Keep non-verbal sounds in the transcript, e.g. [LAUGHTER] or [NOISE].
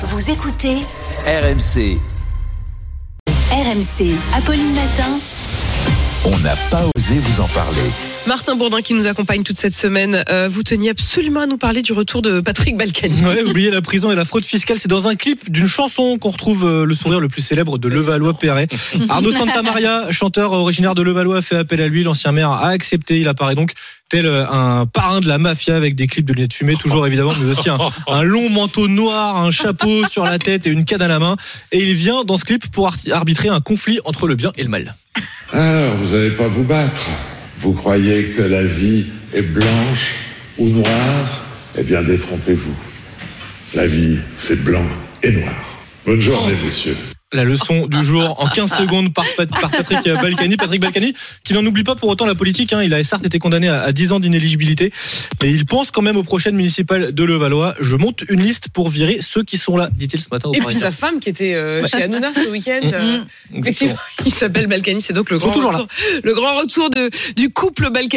Vous écoutez RMC, RMC. Apolline Matin. on n'a pas osé vous en parler. Martin Bourdin qui nous accompagne toute cette semaine. Euh, vous teniez absolument à nous parler du retour de Patrick Balkany. [LAUGHS] Ouais, oubliez la prison et la fraude fiscale. C'est dans un clip d'une chanson qu'on retrouve euh, le sourire le plus célèbre de Levallois-Perret. [LAUGHS] Arnaud Santamaria, chanteur originaire de Levallois, a fait appel à lui. L'ancien maire a accepté. Il apparaît donc tel euh, un parrain de la mafia avec des clips de lunettes fumées, toujours évidemment, mais aussi un, [LAUGHS] un long manteau noir, un chapeau sur la tête et une canne à la main. Et il vient dans ce clip pour ar- arbitrer un conflit entre le bien et le mal. Alors, vous n'allez pas vous battre. Vous croyez que la vie est blanche ou noire? Eh bien, détrompez-vous. La vie, c'est blanc et noir. Bonne journée, messieurs. La leçon du jour en 15 secondes par, Pat- par Patrick Balkany. Patrick Balkany, qui n'en oublie pas pour autant la politique. hein. Il a certes été condamné à à 10 ans d'inéligibilité, mais il pense quand même aux prochaines municipales de Levallois. Je monte une liste pour virer ceux qui sont là, dit-il ce matin au Et puis sa femme qui était euh, chez Hanouna ce week-end. euh, effectivement, [LAUGHS] il s'appelle Balkany. C'est donc le grand retour, le grand retour de, du couple Balkany.